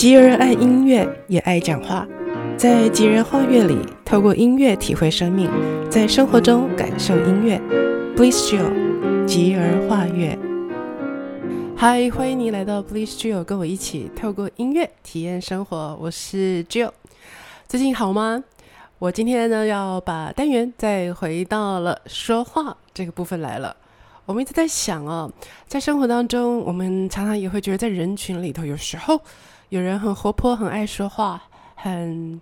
吉尔爱音乐，也爱讲话。在吉儿画乐里，透过音乐体会生命，在生活中感受音乐。Bliss Jill，吉尔画乐。嗨，欢迎你来到 Bliss Jill，跟我一起透过音乐体验生活。我是 Jill，最近好吗？我今天呢要把单元再回到了说话这个部分来了。我们一直在想哦，在生活当中，我们常常也会觉得在人群里头，有时候有人很活泼，很爱说话，很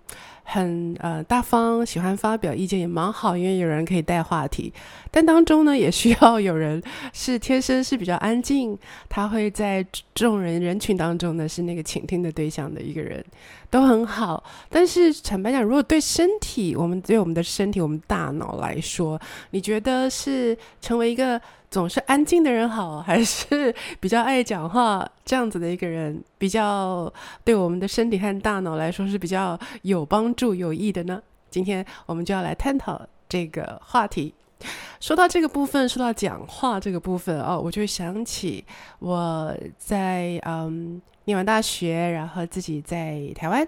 很呃大方，喜欢发表意见也蛮好，因为有人可以带话题。但当中呢，也需要有人是天生是比较安静，他会在众人人群当中呢是那个倾听的对象的一个人，都很好。但是坦白讲，如果对身体，我们对我们的身体，我们大脑来说，你觉得是成为一个总是安静的人好，还是 比较爱讲话这样子的一个人，比较对我们的身体和大脑来说是比较有帮、有益的呢？今天我们就要来探讨这个话题。说到这个部分，说到讲话这个部分哦，我就想起我在嗯念完大学，然后自己在台湾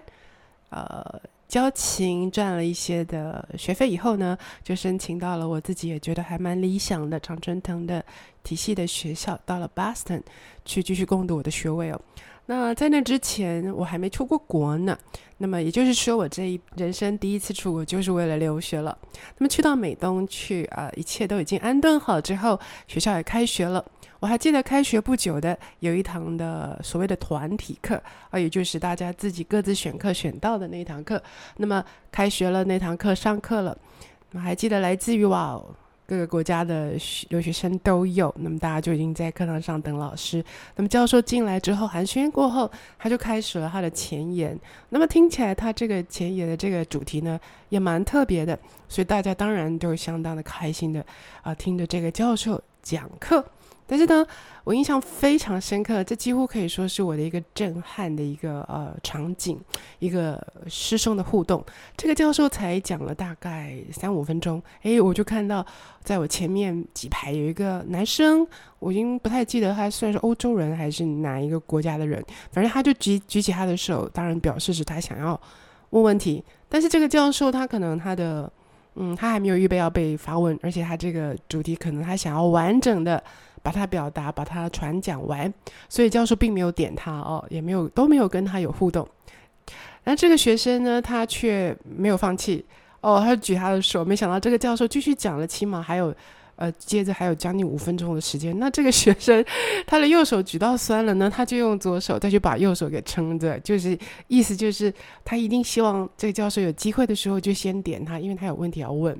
呃。交情赚了一些的学费以后呢，就申请到了我自己也觉得还蛮理想的常春藤的体系的学校，到了 Boston 去继续攻读我的学位哦。那在那之前我还没出过国呢，那么也就是说我这一人生第一次出国就是为了留学了。那么去到美东去啊，一切都已经安顿好之后，学校也开学了。我还记得开学不久的有一堂的所谓的团体课啊，也就是大家自己各自选课选到的那一堂课。那么开学了，那堂课上课了，我还记得来自于哇各个国家的留学生都有。那么大家就已经在课堂上等老师。那么教授进来之后，寒暄过后，他就开始了他的前言。那么听起来他这个前言的这个主题呢，也蛮特别的，所以大家当然都相当的开心的啊，听着这个教授讲课。但是呢，我印象非常深刻，这几乎可以说是我的一个震撼的一个呃场景，一个师生的互动。这个教授才讲了大概三五分钟，哎，我就看到在我前面几排有一个男生，我已经不太记得他算是欧洲人还是哪一个国家的人，反正他就举举起他的手，当然表示是他想要问问题。但是这个教授他可能他的嗯，他还没有预备要被发问，而且他这个主题可能他想要完整的。把他表达，把他传讲完，所以教授并没有点他哦，也没有都没有跟他有互动。那这个学生呢，他却没有放弃哦，他举他的手，没想到这个教授继续讲了，起码还有呃，接着还有将近五分钟的时间。那这个学生他的右手举到酸了呢，他就用左手再去把右手给撑着，就是意思就是他一定希望这个教授有机会的时候就先点他，因为他有问题要问。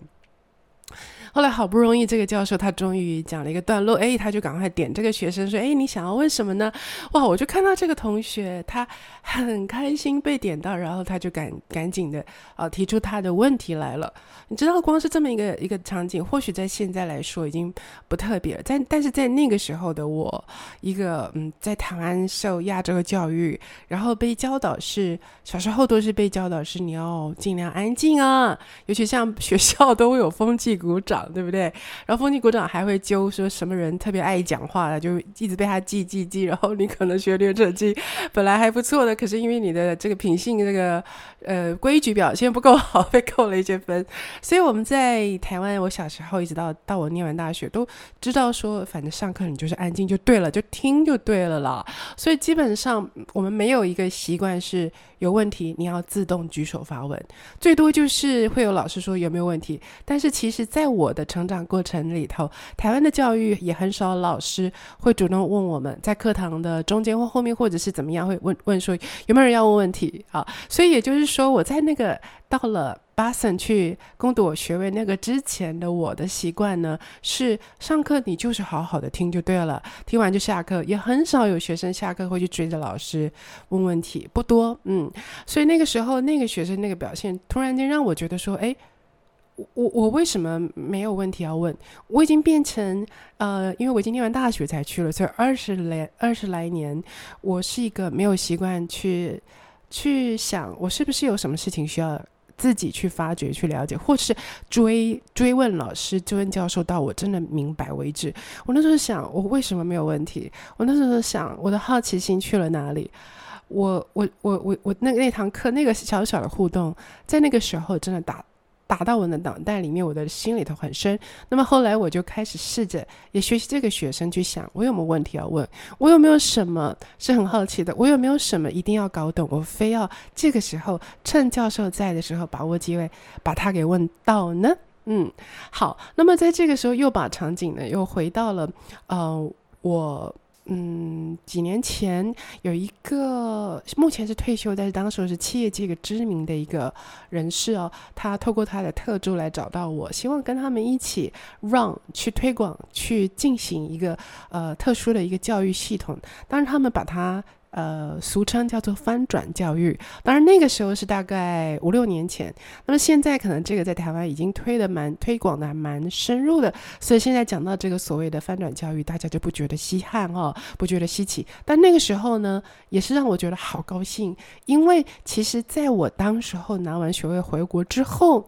后来好不容易，这个教授他终于讲了一个段落，哎，他就赶快点这个学生说：“哎，你想要问什么呢？”哇，我就看到这个同学他很开心被点到，然后他就赶赶紧的啊提出他的问题来了。你知道，光是这么一个一个场景，或许在现在来说已经不特别了，但但是在那个时候的我，一个嗯，在台湾受亚洲教育，然后被教导是小时候都是被教导是你要尽量安静啊，尤其像学校都会有风纪鼓掌。对不对？然后风纪股长还会揪说什么人特别爱讲话的，就一直被他记记记。然后你可能学联成绩本来还不错的，可是因为你的这个品性这个呃规矩表现不够好，被扣了一些分。所以我们在台湾，我小时候一直到到我念完大学，都知道说，反正上课你就是安静就对了，就听就对了啦。所以基本上我们没有一个习惯是有问题你要自动举手发问，最多就是会有老师说有没有问题。但是其实在我的成长过程里头，台湾的教育也很少老师会主动问我们，在课堂的中间或后面，或者是怎么样，会问问说有没有人要问问题啊？所以也就是说，我在那个到了巴森去攻读我学位那个之前的我的习惯呢，是上课你就是好好的听就对了，听完就下课，也很少有学生下课会去追着老师问问题，不多，嗯，所以那个时候那个学生那个表现，突然间让我觉得说，哎。我我为什么没有问题要问？我已经变成呃，因为我已经念完大学才去了，所以二十来二十来年，我是一个没有习惯去去想，我是不是有什么事情需要自己去发掘、去了解，或是追追问老师、追问教授，到我真的明白为止。我那时候想，我为什么没有问题？我那时候想，我的好奇心去了哪里？我我我我我那那堂课那个小小的互动，在那个时候真的打打到我的脑袋里面，我的心里头很深。那么后来我就开始试着也学习这个学生去想，我有没有问题要问，我有没有什么是很好奇的，我有没有什么一定要搞懂，我非要这个时候趁教授在的时候把握机会把他给问到呢？嗯，好，那么在这个时候又把场景呢又回到了呃我。嗯，几年前有一个目前是退休，但是当时是企业界一个知名的一个人士哦，他透过他的特助来找到我，希望跟他们一起 run 去推广，去进行一个呃特殊的一个教育系统，当然他们把它。呃，俗称叫做翻转教育，当然那个时候是大概五六年前。那么现在可能这个在台湾已经推的蛮推广的还蛮深入的，所以现在讲到这个所谓的翻转教育，大家就不觉得稀罕哦，不觉得稀奇。但那个时候呢，也是让我觉得好高兴，因为其实在我当时候拿完学位回国之后，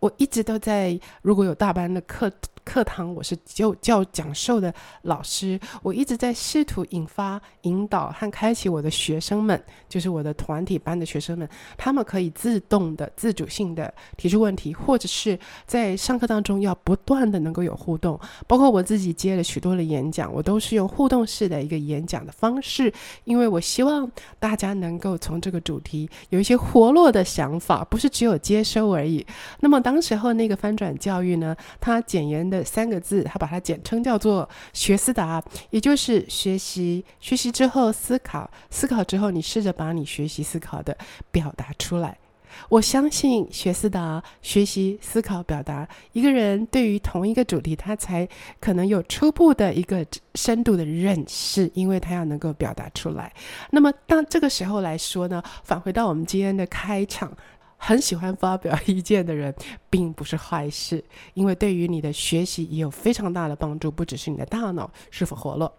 我一直都在如果有大班的课。课堂，我是教教讲授的老师，我一直在试图引发、引导和开启我的学生们，就是我的团体班的学生们，他们可以自动的、自主性的提出问题，或者是在上课当中要不断的能够有互动。包括我自己接了许多的演讲，我都是用互动式的一个演讲的方式，因为我希望大家能够从这个主题有一些活络的想法，不是只有接收而已。那么当时候那个翻转教育呢，它简言的。三个字，他把它简称叫做“学思达”，也就是学习，学习之后思考，思考之后你试着把你学习思考的表达出来。我相信学思达，学习思考表达，一个人对于同一个主题，他才可能有初步的一个深度的认识，因为他要能够表达出来。那么当这个时候来说呢，返回到我们今天的开场。很喜欢发表意见的人，并不是坏事，因为对于你的学习也有非常大的帮助，不只是你的大脑是否活络。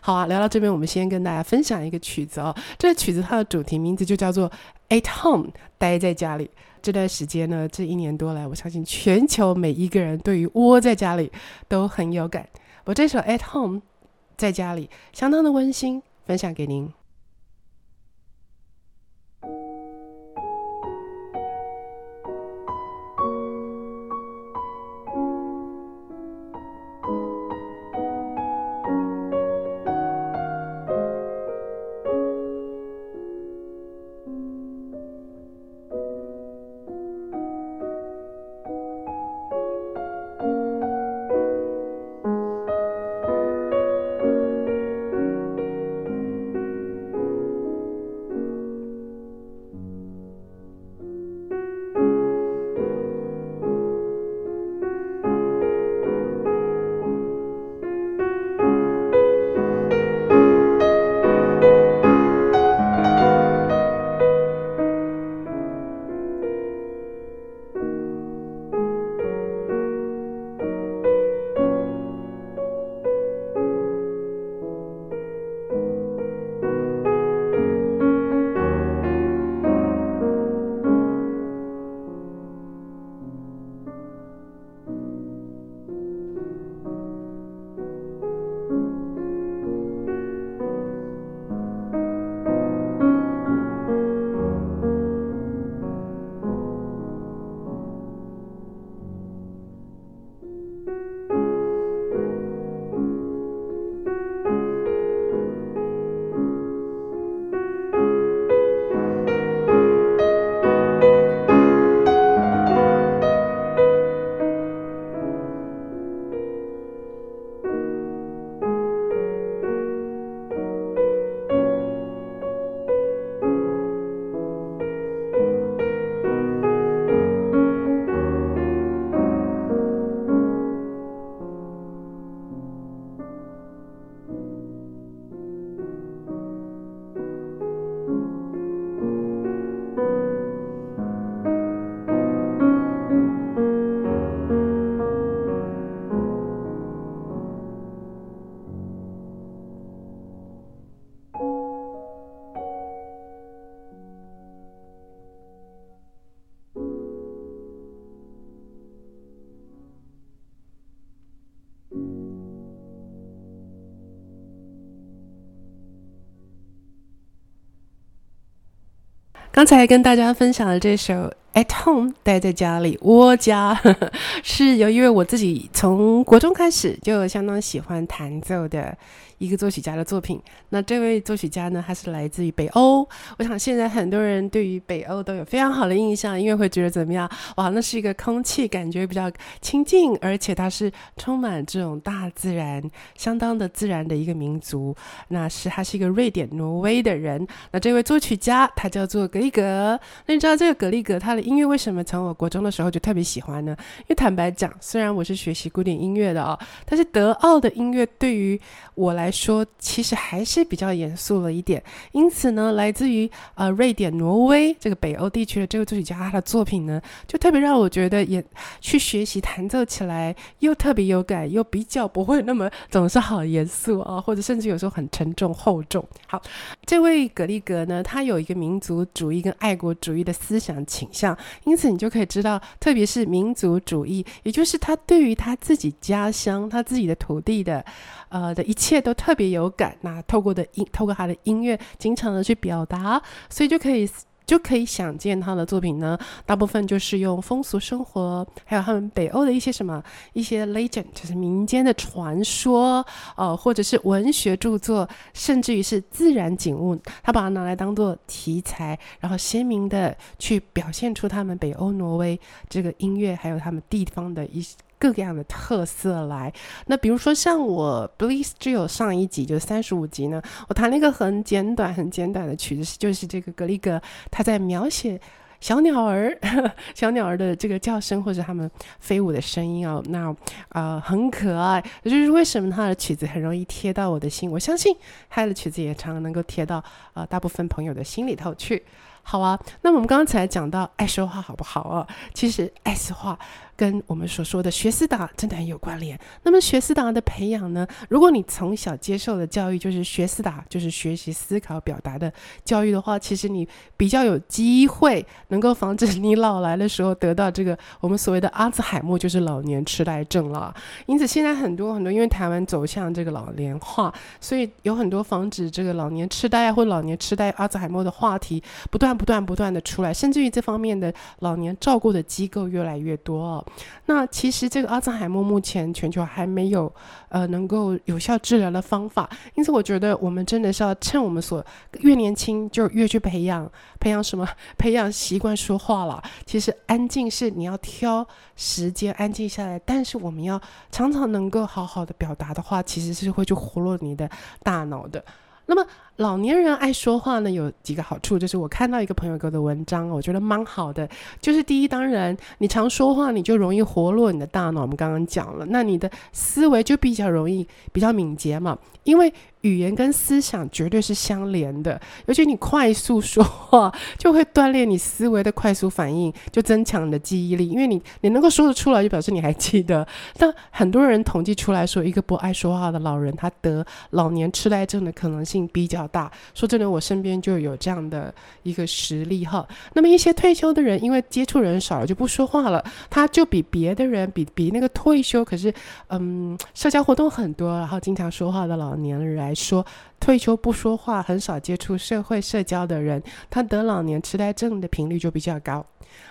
好啊，聊到这边，我们先跟大家分享一个曲子哦。这个曲子它的主题名字就叫做《At Home》，待在家里。这段时间呢，这一年多来，我相信全球每一个人对于窝在家里都很有感。我这首《At Home》在家里相当的温馨，分享给您。刚才跟大家分享的这首。At home，待在家里窝家，呵呵，是由因为我自己从国中开始就相当喜欢弹奏的。一个作曲家的作品。那这位作曲家呢，他是来自于北欧。我想现在很多人对于北欧都有非常好的印象，因为会觉得怎么样？哇，那是一个空气感觉比较清静，而且它是充满这种大自然、相当的自然的一个民族。那是他是一个瑞典、挪威的人。那这位作曲家他叫做格里格。那你知道这个格里格他的音乐为什么从我国中的时候就特别喜欢呢？因为坦白讲，虽然我是学习古典音乐的哦，但是德奥的音乐对于我来说其实还是比较严肃了一点，因此呢，来自于呃瑞典、挪威这个北欧地区的这个作曲家，他的作品呢，就特别让我觉得也去学习弹奏起来又特别有感，又比较不会那么总是好严肃啊，或者甚至有时候很沉重厚重。好，这位格里格呢，他有一个民族主义跟爱国主义的思想倾向，因此你就可以知道，特别是民族主义，也就是他对于他自己家乡、他自己的土地的。呃的一切都特别有感，那透过的音，透过他的音乐，经常的去表达，所以就可以就可以想见他的作品呢，大部分就是用风俗生活，还有他们北欧的一些什么一些 legend，就是民间的传说，呃，或者是文学著作，甚至于是自然景物，他把它拿来当做题材，然后鲜明的去表现出他们北欧挪威这个音乐，还有他们地方的一些。各个样的特色来，那比如说像我 Bliss 只有上一集就三十五集呢，我弹了一个很简短、很简短的曲子，就是这个格里格他在描写小鸟儿、小鸟儿的这个叫声或者他们飞舞的声音哦，那啊、很可爱，这就是为什么他的曲子很容易贴到我的心。我相信他的曲子也常常能够贴到啊、大部分朋友的心里头去。好啊，那我们刚才讲到爱说话好不好啊？其实爱说话。跟我们所说的学思达真的很有关联。那么学思达的培养呢？如果你从小接受的教育就是学思达，就是学习思考表达的教育的话，其实你比较有机会能够防止你老来的时候得到这个我们所谓的阿兹海默，就是老年痴呆症了。因此，现在很多很多因为台湾走向这个老年化，所以有很多防止这个老年痴呆啊或老年痴呆阿兹海默的话题不断不断不断的出来，甚至于这方面的老年照顾的机构越来越多哦。那其实这个阿兹海默目前全球还没有呃能够有效治疗的方法，因此我觉得我们真的是要趁我们所越年轻就越去培养培养什么 培养习惯说话了。其实安静是你要挑时间安静下来，但是我们要常常能够好好的表达的话，其实是会去活络你的大脑的。那么老年人爱说话呢，有几个好处，就是我看到一个朋友给我的文章，我觉得蛮好的。就是第一，当然你常说话，你就容易活络你的大脑。我们刚刚讲了，那你的思维就比较容易，比较敏捷嘛，因为。语言跟思想绝对是相连的，尤其你快速说话，就会锻炼你思维的快速反应，就增强你的记忆力。因为你你能够说得出来，就表示你还记得。但很多人统计出来说，一个不爱说话的老人，他得老年痴呆症的可能性比较大。说真的，我身边就有这样的一个实例哈。那么一些退休的人，因为接触人少了，就不说话了，他就比别的人，比比那个退休可是嗯社交活动很多，然后经常说话的老年人来说退休不说话，很少接触社会社交的人，他得老年痴呆症的频率就比较高。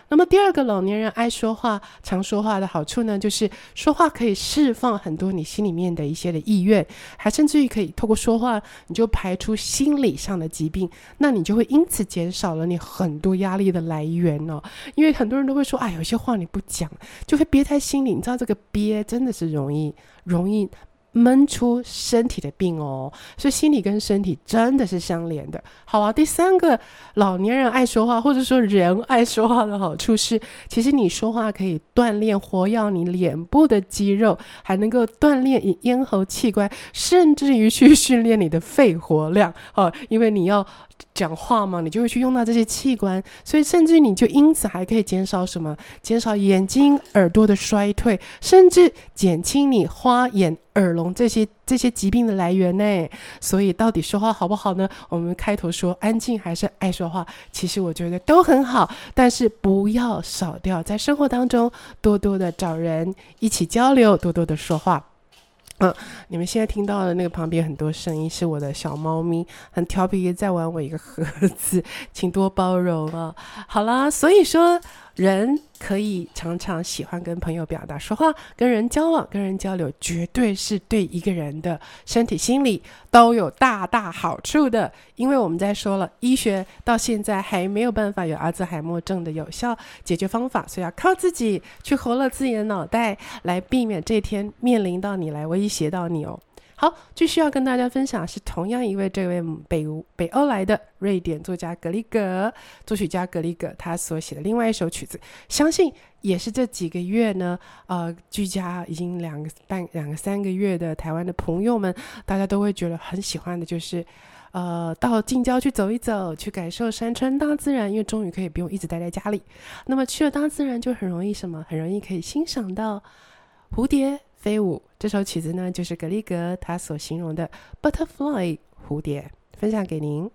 那么第二个，老年人爱说话、常说话的好处呢，就是说话可以释放很多你心里面的一些的意愿，还甚至于可以透过说话，你就排出心理上的疾病，那你就会因此减少了你很多压力的来源哦。因为很多人都会说，哎，有些话你不讲，就会憋在心里。你知道这个憋真的是容易，容易。闷出身体的病哦，所以心理跟身体真的是相连的。好啊，第三个，老年人爱说话，或者说人爱说话的好处是，其实你说话可以锻炼活跃你脸部的肌肉，还能够锻炼你咽喉器官，甚至于去训练你的肺活量哦，因为你要。讲话嘛，你就会去用到这些器官，所以甚至你就因此还可以减少什么？减少眼睛、耳朵的衰退，甚至减轻你花眼、耳聋这些这些疾病的来源呢。所以到底说话好不好呢？我们开头说安静还是爱说话，其实我觉得都很好，但是不要少掉在生活当中多多的找人一起交流，多多的说话。你们现在听到的那个旁边很多声音，是我的小猫咪很调皮在玩我一个盒子，请多包容啊。好啦，所以说。人可以常常喜欢跟朋友表达说话，跟人交往，跟人交流，绝对是对一个人的身体、心理都有大大好处的。因为我们在说了，医学到现在还没有办法有阿兹海默症的有效解决方法，所以要靠自己去活了自己的脑袋，来避免这天面临到你，来威胁到你哦。好，继续要跟大家分享是同样一位这位北北欧来的瑞典作家格里格，作曲家格里格，他所写的另外一首曲子，相信也是这几个月呢，呃，居家已经两个半两个三个月的台湾的朋友们，大家都会觉得很喜欢的，就是呃，到近郊去走一走，去感受山川大自然，因为终于可以不用一直待在家里。那么去了大自然，就很容易什么，很容易可以欣赏到蝴蝶飞舞。这首曲子呢，就是格里格他所形容的 butterfly 蝴蝶，分享给您。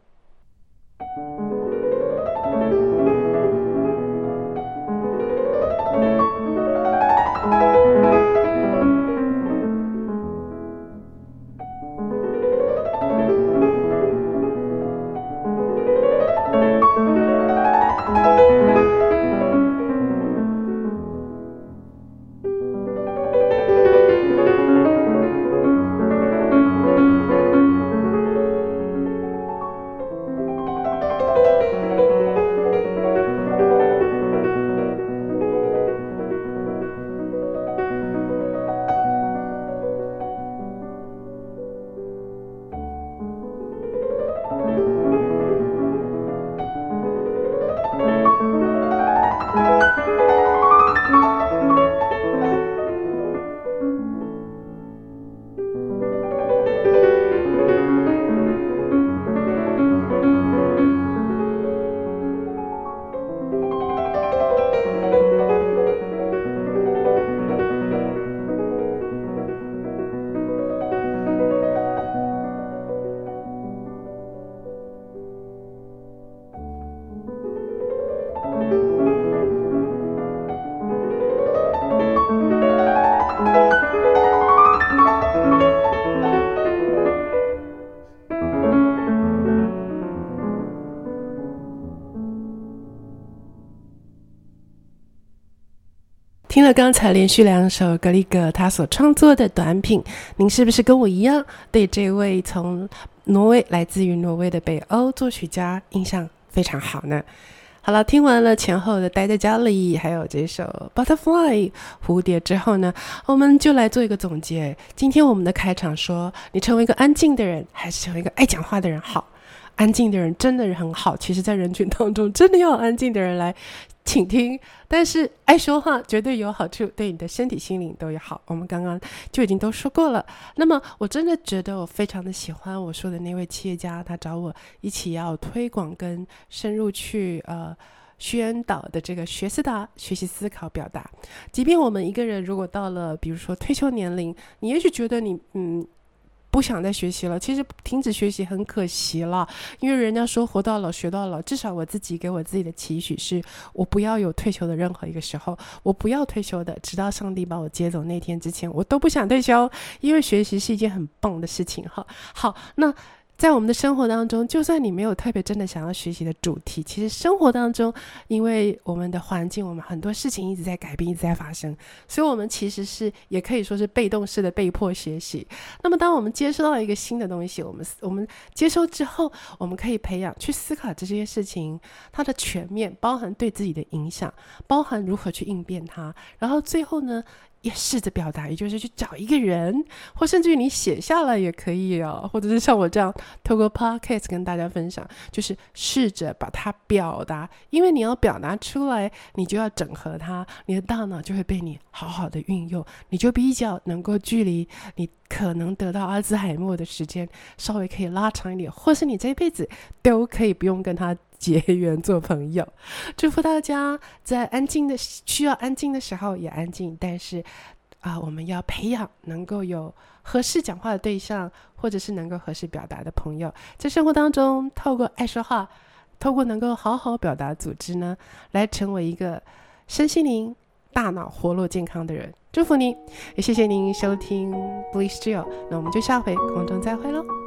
听了刚才连续两首格里格他所创作的短品，您是不是跟我一样对这位从挪威来自于挪威的北欧作曲家印象非常好呢？好了，听完了前后的待在家里，还有这首 Butterfly 蝴蝶之后呢，我们就来做一个总结。今天我们的开场说，你成为一个安静的人，还是成为一个爱讲话的人好？安静的人真的很好，其实，在人群当中，真的要安静的人来。请听，但是爱说话绝对有好处，对你的身体、心灵都有好。我们刚刚就已经都说过了。那么，我真的觉得我非常的喜欢我说的那位企业家，他找我一起要推广跟深入去呃宣导的这个学思达学习思考表达。即便我们一个人如果到了，比如说退休年龄，你也许觉得你嗯。不想再学习了，其实停止学习很可惜了，因为人家说活到老学到老，至少我自己给我自己的期许是，我不要有退休的任何一个时候，我不要退休的，直到上帝把我接走那天之前，我都不想退休，因为学习是一件很棒的事情哈。好，那。在我们的生活当中，就算你没有特别真的想要学习的主题，其实生活当中，因为我们的环境，我们很多事情一直在改变，一直在发生，所以我们其实是也可以说是被动式的被迫学习。那么，当我们接收到一个新的东西，我们我们接收之后，我们可以培养去思考这些事情它的全面，包含对自己的影响，包含如何去应变它，然后最后呢，也试着表达，也就是去找一个人，或甚至于你写下来也可以哦，或者是像我这样透过 podcast 跟大家分享，就是试着把它表达，因为你要表达出来，你就要整合它，你的大脑就会被你好好的运用，你就比较能够距离你可能得到阿兹海默的时间稍微可以拉长一点，或是你这辈子都可以不用跟他。结缘做朋友，祝福大家在安静的需要安静的时候也安静。但是啊、我们要培养能够有合适讲话的对象，或者是能够合适表达的朋友，在生活当中透过爱说话，透过能够好好表达组织呢，来成为一个身心灵大脑活络健康的人。祝福您，也谢谢您收听 Bliss Jill，那我们就下回空中再会喽。